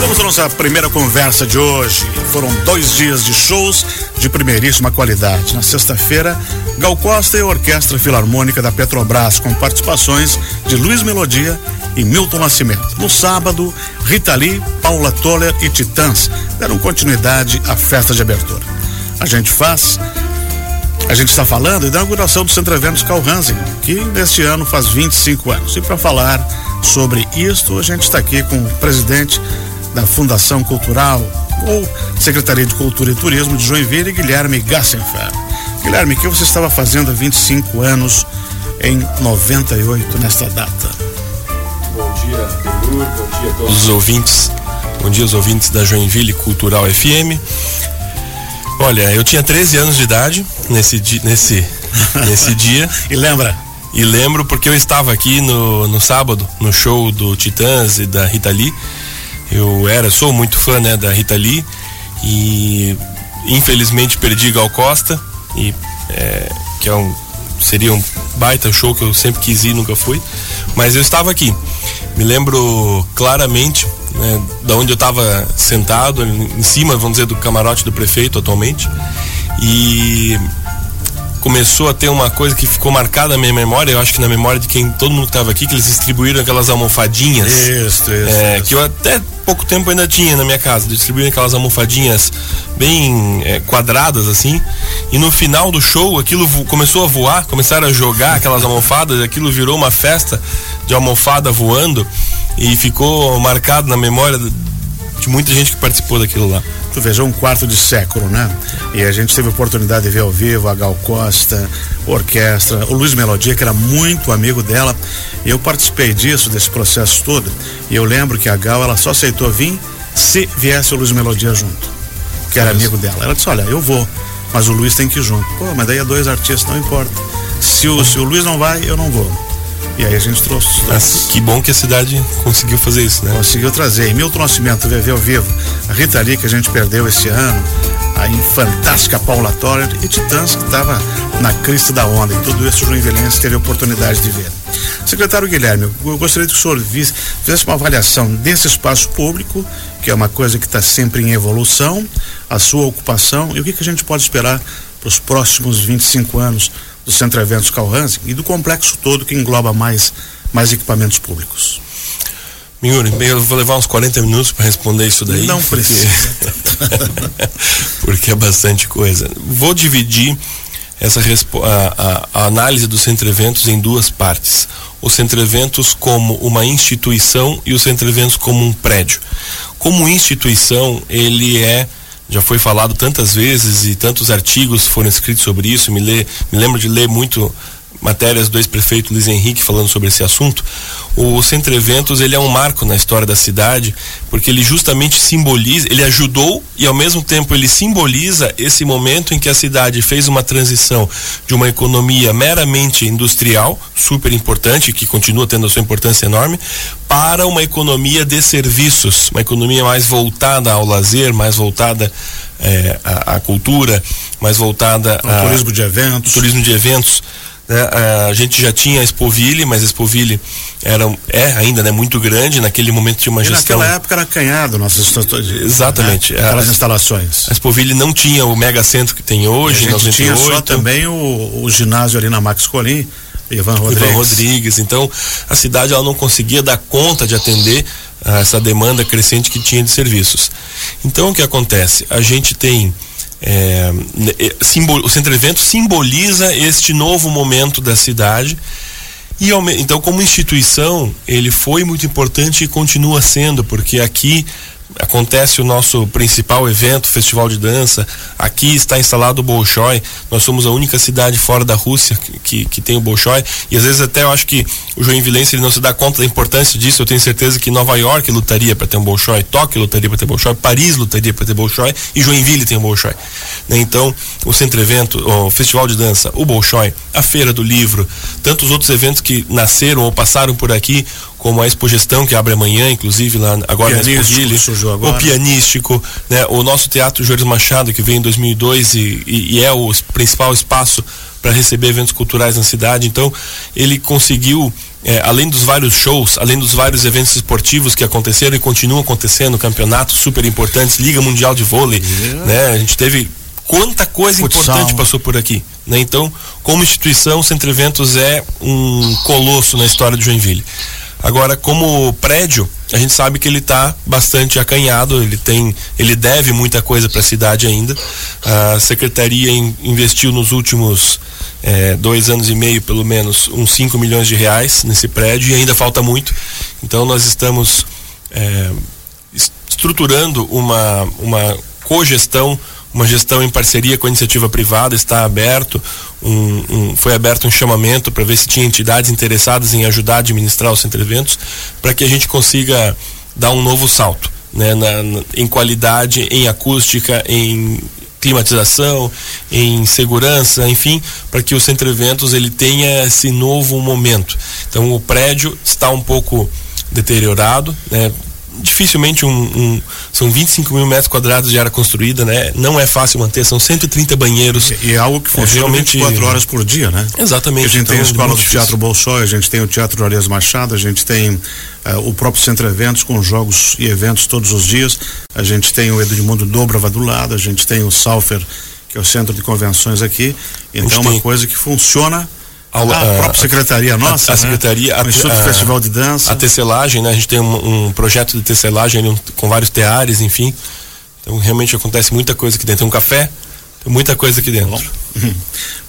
Chegamos à nossa primeira conversa de hoje. Foram dois dias de shows de primeiríssima qualidade. Na sexta-feira, Gal Costa e a Orquestra Filarmônica da Petrobras, com participações de Luiz Melodia e Milton Nascimento. No sábado, Rita Lee, Paula Toller e Titãs deram continuidade à festa de abertura. A gente faz a gente está falando da inauguração do Centro Eventos Calhansen, que neste ano faz 25 anos. E para falar sobre isto, a gente está aqui com o presidente da Fundação Cultural ou Secretaria de Cultura e Turismo de Joinville, Guilherme Gassenfer. Guilherme, o que você estava fazendo há 25 anos em 98 nesta data? Bom dia, Benur, bom dia a todos os ouvintes. Bom dia aos ouvintes da Joinville Cultural FM. Olha, eu tinha 13 anos de idade nesse, di nesse, nesse dia. E lembra? E lembro porque eu estava aqui no, no sábado, no show do Titãs e da Rita Lee. Eu era, sou muito fã né, da Rita Lee e infelizmente perdi Gal Costa, e, é, que é um, seria um baita show que eu sempre quis ir, nunca fui. Mas eu estava aqui. Me lembro claramente né, da onde eu estava sentado, em cima, vamos dizer, do camarote do prefeito atualmente. E começou a ter uma coisa que ficou marcada na minha memória, eu acho que na memória de quem todo mundo que estava aqui, que eles distribuíram aquelas almofadinhas. Isso, isso, é, isso. Que eu até pouco tempo ainda tinha na minha casa, distribuíram aquelas almofadinhas bem é, quadradas assim. E no final do show aquilo começou a voar, começaram a jogar aquelas almofadas, aquilo virou uma festa de almofada voando e ficou marcado na memória de muita gente que participou daquilo lá. Tu veja, um quarto de século, né? E a gente teve a oportunidade de ver ao vivo a Gal Costa, a orquestra, o Luiz Melodia, que era muito amigo dela. E eu participei disso, desse processo todo. E eu lembro que a Gal, ela só aceitou vir se viesse o Luiz Melodia junto, que era amigo dela. Ela disse: Olha, eu vou, mas o Luiz tem que ir junto. Pô, mas daí é dois artistas, não importa. Se o, se o Luiz não vai, eu não vou. E aí a gente trouxe que bom que a cidade conseguiu fazer isso, né? Conseguiu trazer. E Milton Nascimento, ao vivo. A Rita Lee, que a gente perdeu esse ano. A fantástica Paula Toller e Titãs, que estava na crista da onda. E tudo isso o Joinvilense teve a oportunidade de ver. Secretário Guilherme, eu gostaria que o senhor visse, fizesse uma avaliação desse espaço público, que é uma coisa que está sempre em evolução, a sua ocupação e o que, que a gente pode esperar para os próximos 25 anos do Centro Eventos Calhansen e do complexo todo que engloba mais, mais equipamentos públicos. Minhuri, eu vou levar uns 40 minutos para responder isso daí. Não porque... precisa. porque é bastante coisa. Vou dividir essa a, a, a, análise do Centro Eventos em duas partes. O Centro Eventos como uma instituição e o Centro Eventos como um prédio. Como instituição, ele é já foi falado tantas vezes e tantos artigos foram escritos sobre isso. Me, lê, me lembro de ler muito matérias do ex-prefeito Luiz Henrique falando sobre esse assunto. O Centro Eventos ele é um marco na história da cidade porque ele justamente simboliza, ele ajudou e ao mesmo tempo ele simboliza esse momento em que a cidade fez uma transição de uma economia meramente industrial, super importante, que continua tendo a sua importância enorme, para uma economia de serviços, uma economia mais voltada ao lazer, mais voltada é, à, à, cultura, mais voltada ao turismo de eventos. Turismo de eventos. Né? A gente já tinha a Expoville, mas a Expoville era, é ainda né, muito grande, naquele momento tinha uma e gestão... naquela época era canhado nossas Exatamente. Né? Aquelas a, instalações. A Expoville não tinha o mega centro que tem hoje, a gente tinha só também o, o ginásio ali na Max Colim, Ivan Rodrigues. Ivan Rodrigues. Então, a cidade ela não conseguia dar conta de atender a essa demanda crescente que tinha de serviços. Então, o que acontece? A gente tem é, simbol, o Centro Evento simboliza este novo momento da cidade. E então, como instituição, ele foi muito importante e continua sendo, porque aqui acontece o nosso principal evento, Festival de Dança. Aqui está instalado o Bolshoi. Nós somos a única cidade fora da Rússia que, que, que tem o Bolshoi. E às vezes até eu acho que o Joinvilense ele não se dá conta da importância disso. Eu tenho certeza que Nova York lutaria para ter um Bolshoi, Tóquio lutaria para ter Bolshoi, Paris lutaria para ter Bolshoi e Joinville tem um Bolshoi. Né? Então, o Centro Evento, o Festival de Dança, o Bolshoi, a Feira do Livro, tantos outros eventos que nasceram ou passaram por aqui, como a Expogestão, que abre amanhã, inclusive, lá agora na Expoville, agora. o pianístico, né, o nosso Teatro Jorge Machado, que veio em 2002 e, e, e é o principal espaço para receber eventos culturais na cidade. Então, ele conseguiu é, além dos vários shows, além dos vários eventos esportivos que aconteceram e continuam acontecendo, campeonatos super importantes, Liga Mundial de Vôlei, yeah. né? A gente teve quanta coisa Futsal. importante passou por aqui, né? Então, como instituição, o Centro Eventos é um colosso na história de Joinville. Agora, como prédio, a gente sabe que ele está bastante acanhado, ele tem, ele deve muita coisa para a cidade ainda. A secretaria in, investiu nos últimos é, dois anos e meio, pelo menos, uns 5 milhões de reais nesse prédio e ainda falta muito. Então nós estamos é, estruturando uma, uma cogestão uma gestão em parceria com a iniciativa privada está aberto um, um, foi aberto um chamamento para ver se tinha entidades interessadas em ajudar a administrar os centro eventos para que a gente consiga dar um novo salto né, na, na, em qualidade, em acústica, em climatização, em segurança, enfim, para que o centro eventos ele tenha esse novo momento. Então o prédio está um pouco deteriorado, né? Dificilmente um, um, são 25 mil metros quadrados de área construída, né? Não é fácil manter, são 130 banheiros. E, e é algo que funciona é, realmente 24 horas por dia, né? Exatamente. A gente então, tem a escola do Teatro Bolsói, a gente tem o Teatro Arias Machado, a gente tem uh, o próprio Centro Eventos com jogos e eventos todos os dias, a gente tem o Edmundo Dobrava do lado, a gente tem o Salfer, que é o centro de convenções aqui. Então é uma tem... coisa que funciona a, a, própria secretaria nossa, a, a né? secretaria, a, Instituto a, Festival de Dança, a tecelagem, né? A gente tem um, um projeto de tecelagem um, com vários teares, enfim. Então realmente acontece muita coisa aqui dentro. Tem um café, tem muita coisa aqui dentro. Bom,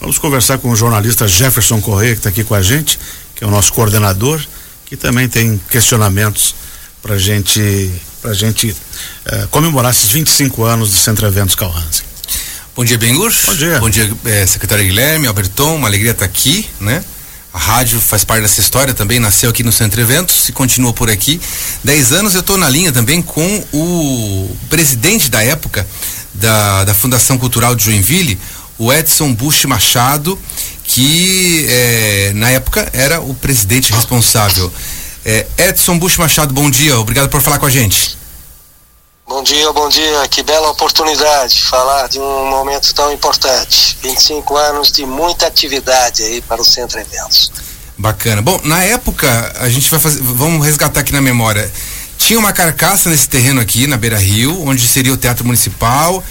vamos conversar com o jornalista Jefferson Correia que está aqui com a gente, que é o nosso coordenador, que também tem questionamentos para gente, para gente uh, comemorar esses 25 anos do Centro Eventos Calhansen. Bom dia, Bengur. Bom dia. Bom dia, é, secretário Guilherme, Alberton, uma alegria estar aqui, né? A rádio faz parte dessa história também, nasceu aqui no Centro Eventos e continua por aqui. Dez anos eu estou na linha também com o presidente da época da, da Fundação Cultural de Joinville, o Edson Bush Machado, que é, na época era o presidente responsável. É, Edson Bush Machado, bom dia, obrigado por falar com a gente. Bom dia, bom dia. Que bela oportunidade de falar de um momento tão importante. 25 anos de muita atividade aí para o Centro Eventos. Bacana. Bom, na época, a gente vai fazer, vamos resgatar aqui na memória. Tinha uma carcaça nesse terreno aqui, na Beira Rio, onde seria o Teatro Municipal.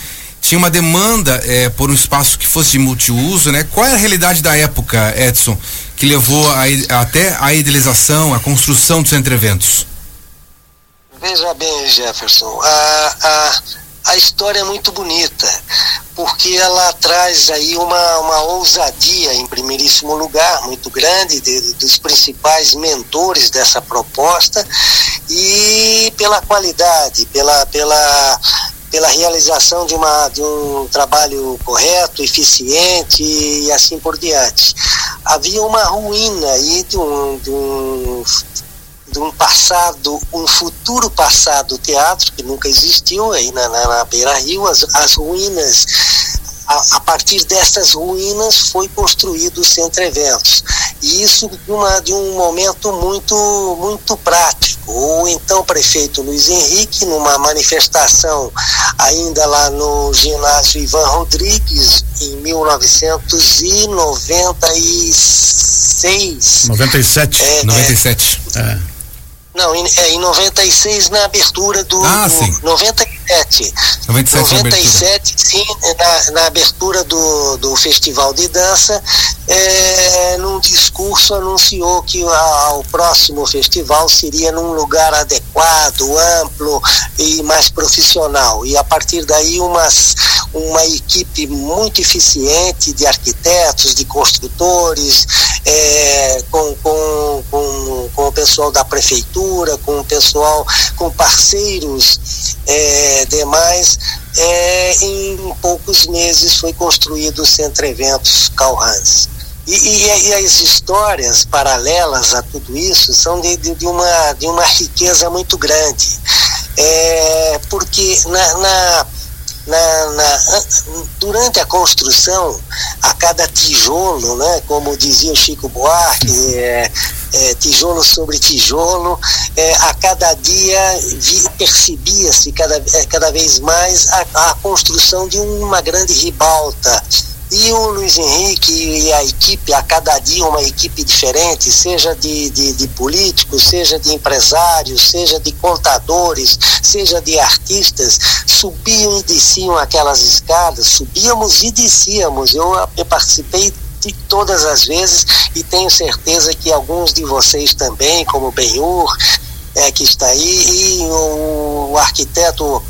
Tinha uma demanda é, por um espaço que fosse de multiuso, né? Qual é a realidade da época, Edson, que levou a, até a idealização, a construção do Centro Eventos? Veja bem, Jefferson, a, a, a história é muito bonita, porque ela traz aí uma, uma ousadia, em primeiríssimo lugar, muito grande, de, dos principais mentores dessa proposta, e pela qualidade, pela, pela, pela realização de, uma, de um trabalho correto, eficiente e assim por diante. Havia uma ruína aí de um, de um de um passado, um futuro passado teatro que nunca existiu aí na, na, na Beira Rio, as, as ruínas a, a, partir dessas ruínas foi construído o Centro Eventos. E isso de, uma, de um momento muito, muito prático. O então prefeito Luiz Henrique, numa manifestação ainda lá no ginásio Ivan Rodrigues, em 1996. 97. É, 97. É, é. Não, em, é, em 96 na abertura do. Ah, do sim. 97. 97, 97 sim, na, na abertura do, do Festival de Dança, é, num discurso anunciou que a, o próximo festival seria num lugar adequado, amplo e mais profissional. E a partir daí umas, uma equipe muito eficiente de arquitetos, de construtores, é, com, com, com, com o pessoal da prefeitura, com o pessoal, com parceiros é, demais, é, em poucos meses foi construído o Centro Eventos Calhans. E, e, e, as histórias paralelas a tudo isso são de, de, de, uma, de uma riqueza muito grande. É, porque na, na na, na, durante a construção, a cada tijolo, né, como dizia o Chico Buarque, é, é, tijolo sobre tijolo, é, a cada dia percebia-se cada, é, cada vez mais a, a construção de uma grande ribalta E o Luiz Henrique e a equipe, a cada dia uma equipe diferente, seja de, de, de políticos, seja de empresários, seja de contadores, seja de artistas, subiam e desciam aquelas escadas, subíamos e descíamos. Eu, eu participei de todas as vezes e tenho certeza que alguns de vocês também, como Benhur, é, que está aí, e o, o, arquiteto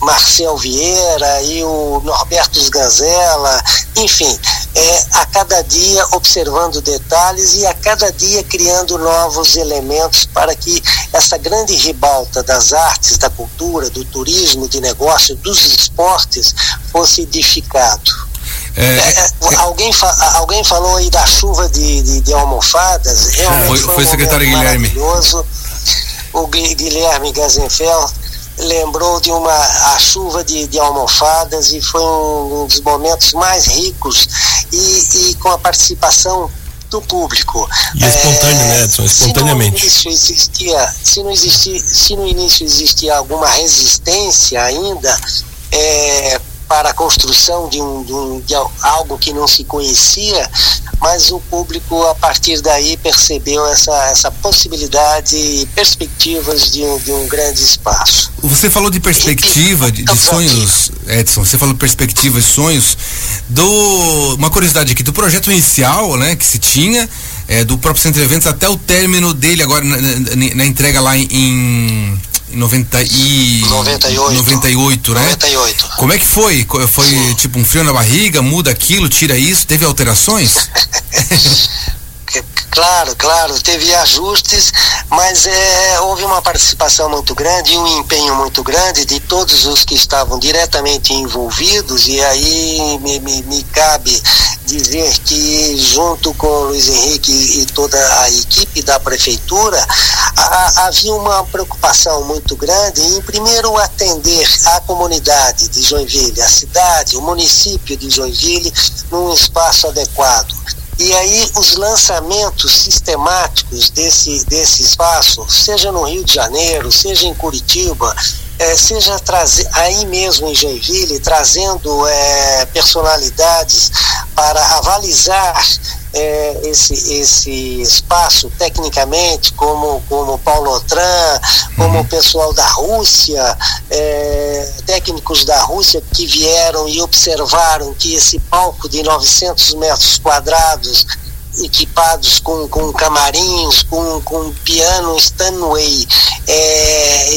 Marcel Vieira e o Norberto Sganzella, enfim, é, a cada dia observando detalhes e a cada dia criando novos elementos para que essa grande ribalta das artes, da cultura, do turismo, de negócio, dos esportes fosse edificado. É, é, é, alguém, fa alguém falou aí da chuva de, de, de almofadas. Realmente foi, foi, foi o secretário Guilherme. Maravilhoso o Guilherme Gazenfeld lembrou de uma a chuva de, de almofadas e foi um, um dos momentos mais ricos e, e, com a participação do público. E espontâneo, é, né, Edson? Espontaneamente. Se no início existia, se no, existia, se no início existia alguma resistência ainda, é, para a construção de, um, de, um, de algo que não se conhecia, mas o público a partir daí percebeu essa, essa possibilidade e perspectivas de um, de um grande espaço. Você falou de perspectiva, de, de sonhos, Edson, você falou perspectivas, sonhos, do, uma curiosidade aqui, do projeto inicial, né, que se tinha, é, do próprio Centro de Eventos até o término dele agora na, na, na entrega lá em 90 e 98. 98, né? 98. Como é que foi? Foi Sim. tipo um frio na barriga, muda aquilo, tira isso, teve alterações? Claro, claro, teve ajustes, mas é, houve uma participação muito grande e um empenho muito grande de todos os que estavam diretamente envolvidos, e aí me, me, me cabe dizer que, junto com o Luiz Henrique e toda a equipe da prefeitura, a, havia uma preocupação muito grande em, primeiro, atender a comunidade de Joinville, a cidade, o município de Joinville, num espaço adequado e aí os lançamentos sistemáticos desse, desse espaço, seja no Rio de Janeiro, seja em Curitiba, é, seja trazer aí mesmo em Joinville, trazendo é, personalidades para avalizar é, esse, esse espaço tecnicamente, como, como Paulo Otran, como uhum. o pessoal da Rússia, é, técnicos da Rússia que vieram e observaram que esse palco de 900 metros quadrados equipados com, com camarins, com, com piano Stanway é,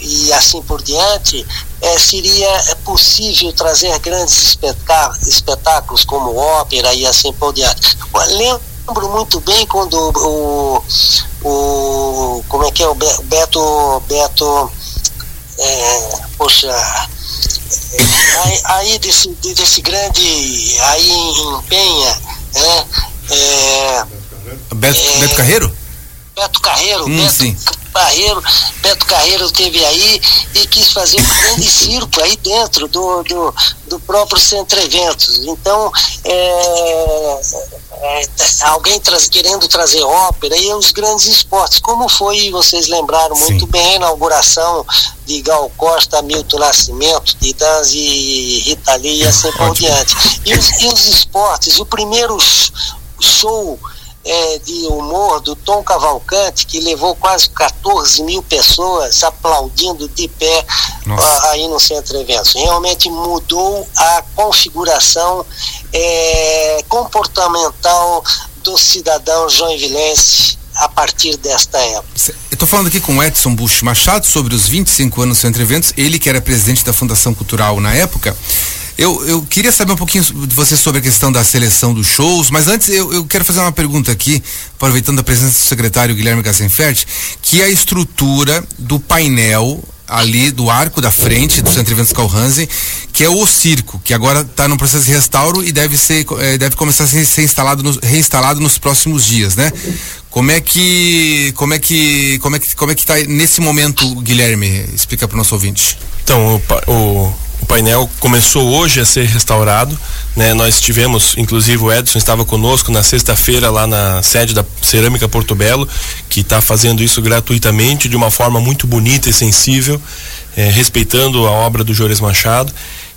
e, assim por diante, é, seria possível trazer grandes espetáculos como ópera e assim por diante. Lembro muito bem quando o, o como é que é o Beto Beto é, poxa aí, aí, desse, desse grande aí em Penha né, é, Beto, Beto Carreiro? Beto Carreiro, hum, Beto, sim. Barreiro, Beto Carreiro teve aí e quis fazer um grande circo aí dentro do, do, do próprio Centro Eventos. Então, é, é, alguém querendo trazer ópera e os grandes esportes, como foi, vocês lembraram muito Sim. bem, a inauguração de Gal Costa, Milton Nascimento, Danzi e Rita Lee e assim por diante. E os, e os esportes, o primeiro show é, de humor do Tom Cavalcante, que levou quase 14 mil pessoas aplaudindo de pé a, aí no Centro Eventos. Realmente mudou a configuração é, comportamental do cidadão joinvilense a partir desta época. Eu estou falando aqui com o Edson Bush Machado sobre os 25 anos do Centro Eventos, ele que era presidente da Fundação Cultural na época. Eu, eu queria saber um pouquinho de você sobre a questão da seleção dos shows, mas antes eu, eu quero fazer uma pergunta aqui, aproveitando a presença do secretário Guilherme Gassenfert, que é a estrutura do painel ali do arco da frente do Centro Eventos Calhansen, que é o circo, que agora está no processo de restauro e deve ser eh, deve começar a ser, instalado no, reinstalado nos próximos dias, né? Como é que como é que como é que como é que está nesse momento, Guilherme? Explica para o nosso ouvinte. Então, o o painel começou hoje a ser restaurado. Né? Nós tivemos, inclusive o Edson estava conosco na sexta-feira lá na sede da Cerâmica Porto Belo, que está fazendo isso gratuitamente, de uma forma muito bonita e sensível, eh, respeitando a obra do Jores Machado.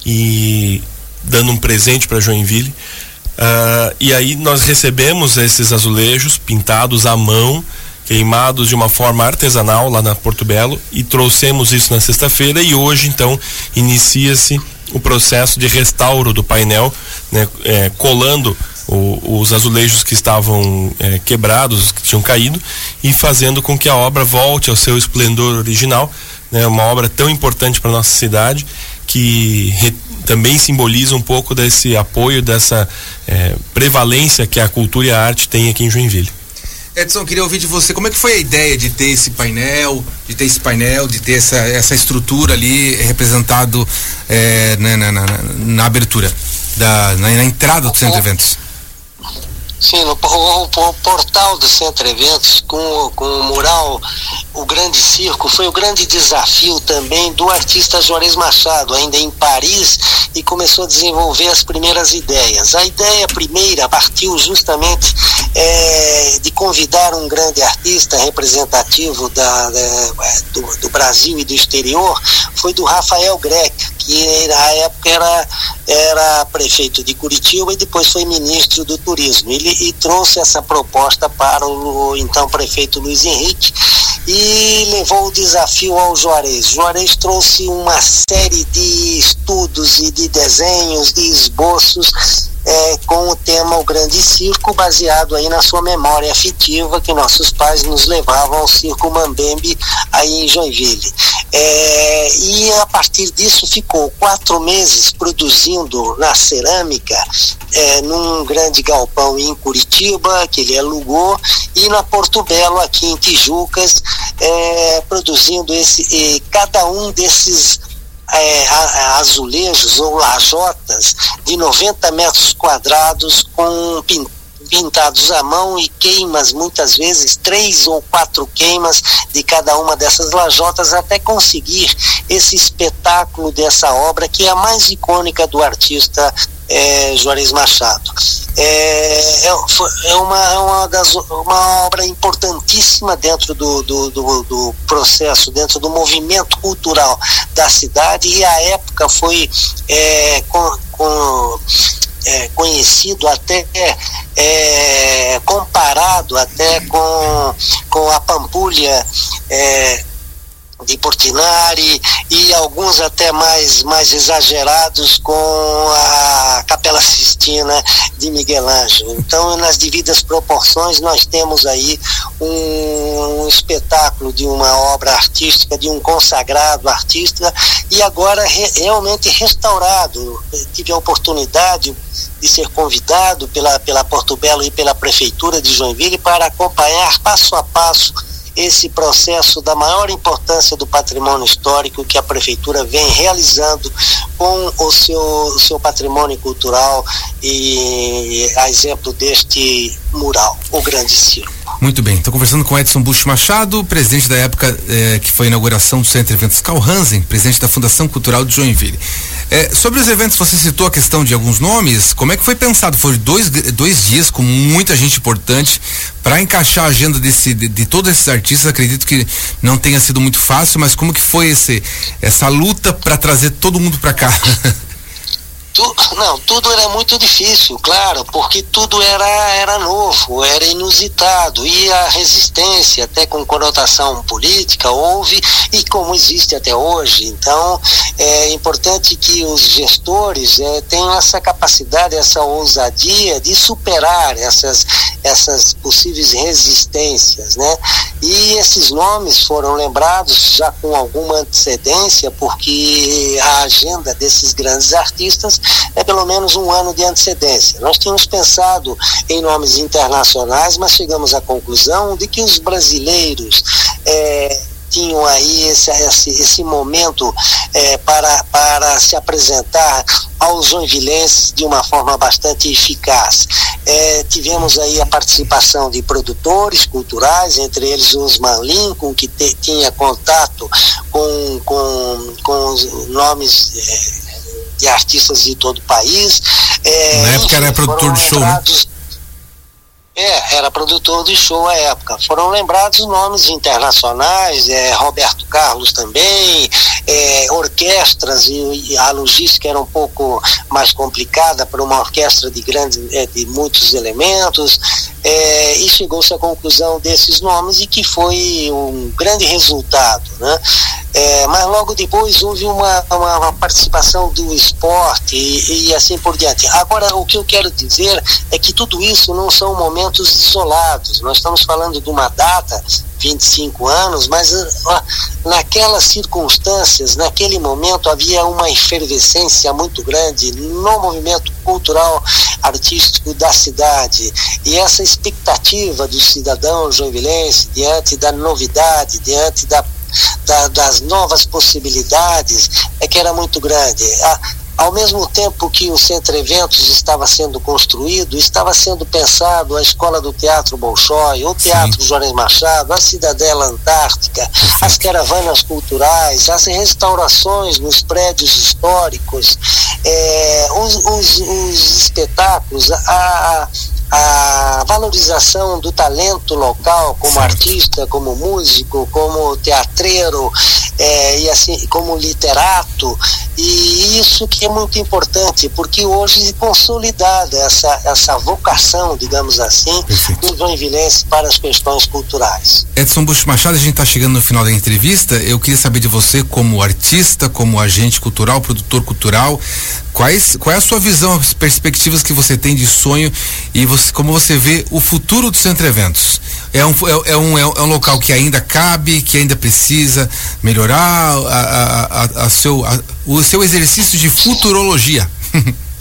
E dando um presente para Joinville. Uh, e aí nós recebemos esses azulejos pintados à mão, queimados de uma forma artesanal lá na Porto Belo e trouxemos isso na sexta-feira e hoje então inicia-se o processo de restauro do painel, né, é, colando o, os azulejos que estavam é, quebrados, que tinham caído, e fazendo com que a obra volte ao seu esplendor original, né, uma obra tão importante para nossa cidade que re, também simboliza um pouco desse apoio, dessa é, prevalência que a cultura e a arte têm aqui em Joinville. Edson, queria ouvir de você como é que foi a ideia de ter esse painel, de ter esse painel, de ter essa, essa estrutura ali representado é, na, na, na, na, abertura, da, na, entrada do centro de eventos. Sim, no, o, o, portal do Centro Eventos, com, com o mural O Grande Circo, foi o grande desafio também do artista Juarez Machado, ainda em Paris, e começou a desenvolver as primeiras ideias. A ideia primeira partiu justamente é, de convidar um grande artista representativo da, da do, do, Brasil e do exterior, foi do Rafael Greca, que na época era, era prefeito de Curitiba e depois foi ministro do Turismo. Ele e trouxe essa proposta para o então prefeito Luiz Henrique e levou o desafio ao Juarez. Juarez trouxe uma série de estudos e de desenhos, de esboços é, com o tema O Grande Circo, baseado aí na sua memória afetiva que nossos pais nos levavam ao Circo Mambembe aí em Joinville. É, e a partir disso ficou quatro meses produzindo na cerâmica é, num grande galpão em Curitiba, que ele alugou, e na Porto Belo, aqui em Tijucas, é, produzindo esse, cada um desses é, azulejos ou lajotas de 90 metros quadrados com pintados à mão e queimas, muitas vezes três ou quatro queimas de cada uma dessas lajotas até conseguir esse espetáculo dessa obra que é a mais icônica do artista é, Juarez Machado. É, é, é, uma, é uma, das, uma obra importantíssima dentro do, do, do, do, processo, dentro do movimento cultural da cidade e a época foi é, com, com é, conhecido até é, comparado até com, com a Pampulha é, de Portinari e alguns até mais, mais exagerados com a Capela Sistina de Miguel Ângelo. Então, nas devidas proporções, nós temos aí um, um espetáculo de uma obra artística, de um consagrado artista e agora re, realmente restaurado. Eu tive a oportunidade de ser convidado pela, pela Porto Belo e pela Prefeitura de Joinville para acompanhar passo a passo esse processo da maior importância do patrimônio histórico que a prefeitura vem realizando com o seu, seu patrimônio cultural e a exemplo deste mural, o Grande Circo. Muito bem, estou conversando com Edson Bush Machado, presidente da época eh, que foi a inauguração do Centro Eventos Carl Hansen, presidente da Fundação Cultural de Joinville. Eh, sobre os eventos, você citou a questão de alguns nomes, como é que foi pensado? Foram dois, dois dias com muita gente importante para encaixar a agenda desse, de, de, todos esses artistas, acredito que não tenha sido muito fácil, mas como que foi esse, essa luta para trazer todo mundo para cá? Tu, não, tudo era muito difícil, claro, porque tudo era, era novo, era inusitado e a resistência, até com conotação política, houve e como existe até hoje. Então, é importante que os gestores é, tenham essa capacidade, essa ousadia de superar essas, essas possíveis resistências, né? E esses nomes foram lembrados já com alguma antecedência, porque a agenda desses grandes artistas é pelo menos um ano de antecedência. Nós tínhamos pensado em nomes internacionais, mas chegamos à conclusão de que os brasileiros é, tinham aí esse, esse, esse momento é, para, para se apresentar aos joinvilenses de uma forma bastante eficaz. É, tivemos aí a participação de produtores culturais, entre eles o Osman Lincoln, que te, tinha contato com, com, com nomes é, de artistas de todo o país. É, Na época enfim, era produtor de show, né? É, era produtor de show à época. Foram lembrados nomes internacionais, é, Roberto Carlos também, é, orquestras e, e, a logística era um pouco mais complicada para uma orquestra de grandes, é, de muitos elementos, é, e chegou-se à conclusão desses nomes e que foi um grande resultado, né? É, mas logo depois houve uma, uma, uma participação do esporte e, e, assim por diante. Agora, o que eu quero dizer é que tudo isso não são momentos isolados. Nós estamos falando de uma data, 25 anos, mas uh, naquelas circunstâncias, naquele momento, havia uma efervescência muito grande no movimento cultural artístico da cidade. E essa expectativa do cidadão joinvilense diante da novidade, diante da da, das novas possibilidades é que era muito grande. A, ao mesmo tempo que o Centro Eventos estava sendo construído, estava sendo pensado a Escola do Teatro Bolshoi, o Teatro Sim. Juarez Machado, a Cidadela Antártica, as caravanas culturais, as restaurações nos prédios históricos, é, os, os, os, espetáculos, a, a valorização do talento local como artista, como músico, como teatreiro é, e assim como literato e isso que é muito importante porque hoje consolidada essa essa vocação, digamos assim, Perfeito. do joinvilense para as questões culturais. Edson Bush Machado, a gente está chegando no final da entrevista. Eu queria saber de você como artista, como agente cultural, produtor cultural, Quais, qual é a sua visão, as perspectivas que você tem de sonho e você, como você vê o futuro do Centro Eventos? É um, é, é um, é um local que ainda cabe, que ainda precisa melhorar a, a, a, seu, o seu exercício de futurologia.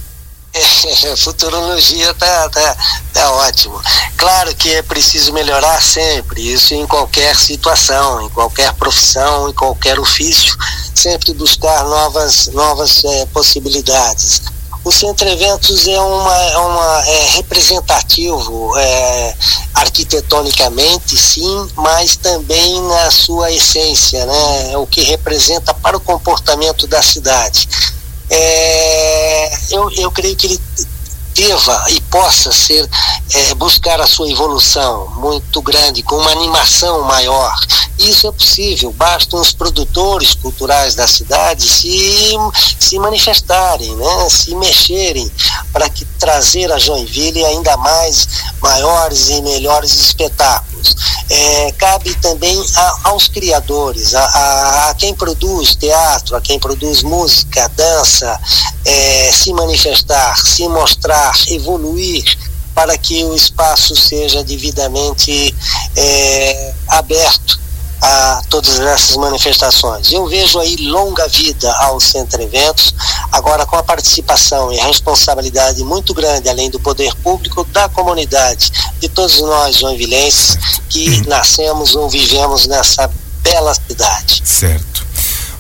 futurologia tá, tá, tá ótimo. Claro que é preciso melhorar sempre, isso em qualquer situação, em qualquer profissão, em qualquer ofício, sempre buscar novas, novas é, possibilidades. O Centro Eventos é, uma, é, uma, é representativo é, arquitetonicamente, sim, mas também na sua essência, né? É o que representa para o comportamento da cidade é, eu, eu creio que ele deva e possa ser é, buscar a sua evolução muito grande, com uma animação maior. Isso é possível, bastam os produtores culturais da cidade se, se manifestarem, né, se mexerem para que trazer a Joinville ainda mais maiores e melhores espetáculos. É, cabe também a, aos criadores, a, a, a, quem produz teatro, a quem produz música, dança, é, se manifestar, se mostrar, evoluir para que o espaço seja devidamente é, aberto a todas essas manifestações. Eu vejo aí longa vida ao Centro Eventos, agora com a participação e a responsabilidade muito grande, além do poder público, da comunidade, de todos nós joinvilenses que uhum. nascemos ou vivemos nessa bela cidade. Certo.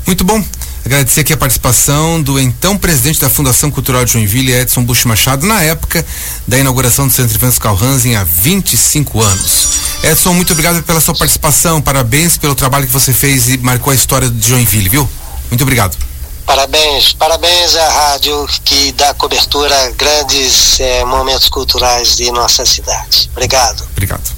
Muito bom. Agradecer aqui a participação do então presidente da Fundação Cultural de Joinville, Edson Bush Machado, na época da inauguração do Centro Eventos Calhansen há 25 anos. Edson, muito obrigado pela sua participação, parabéns pelo trabalho que você fez e marcou a história de Joinville, viu? Muito obrigado. Parabéns, parabéns à rádio que dá cobertura a grandes eh, momentos culturais de nossa cidade. Obrigado. Obrigado.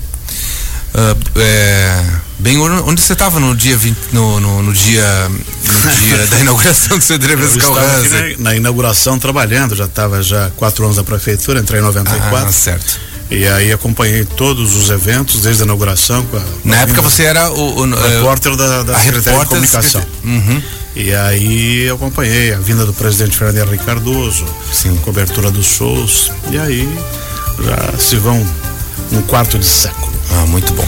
Uh, é, bem, onde você estava no dia 20, no, no, no, dia no dia da inauguração do Centro Eventos na, na inauguração trabalhando, já estava já quatro anos da prefeitura, entrei em 94. Ah, certo. E aí acompanhei todos os eventos, desde a inauguração. A, Na época você era o, o repórter da, da Secretaria de Comunicação. Uhum. E aí eu acompanhei a vinda do presidente Fernando Henrique Cardoso, Sim. cobertura dos shows. E aí já se vão um quarto de século. Ah, muito bom.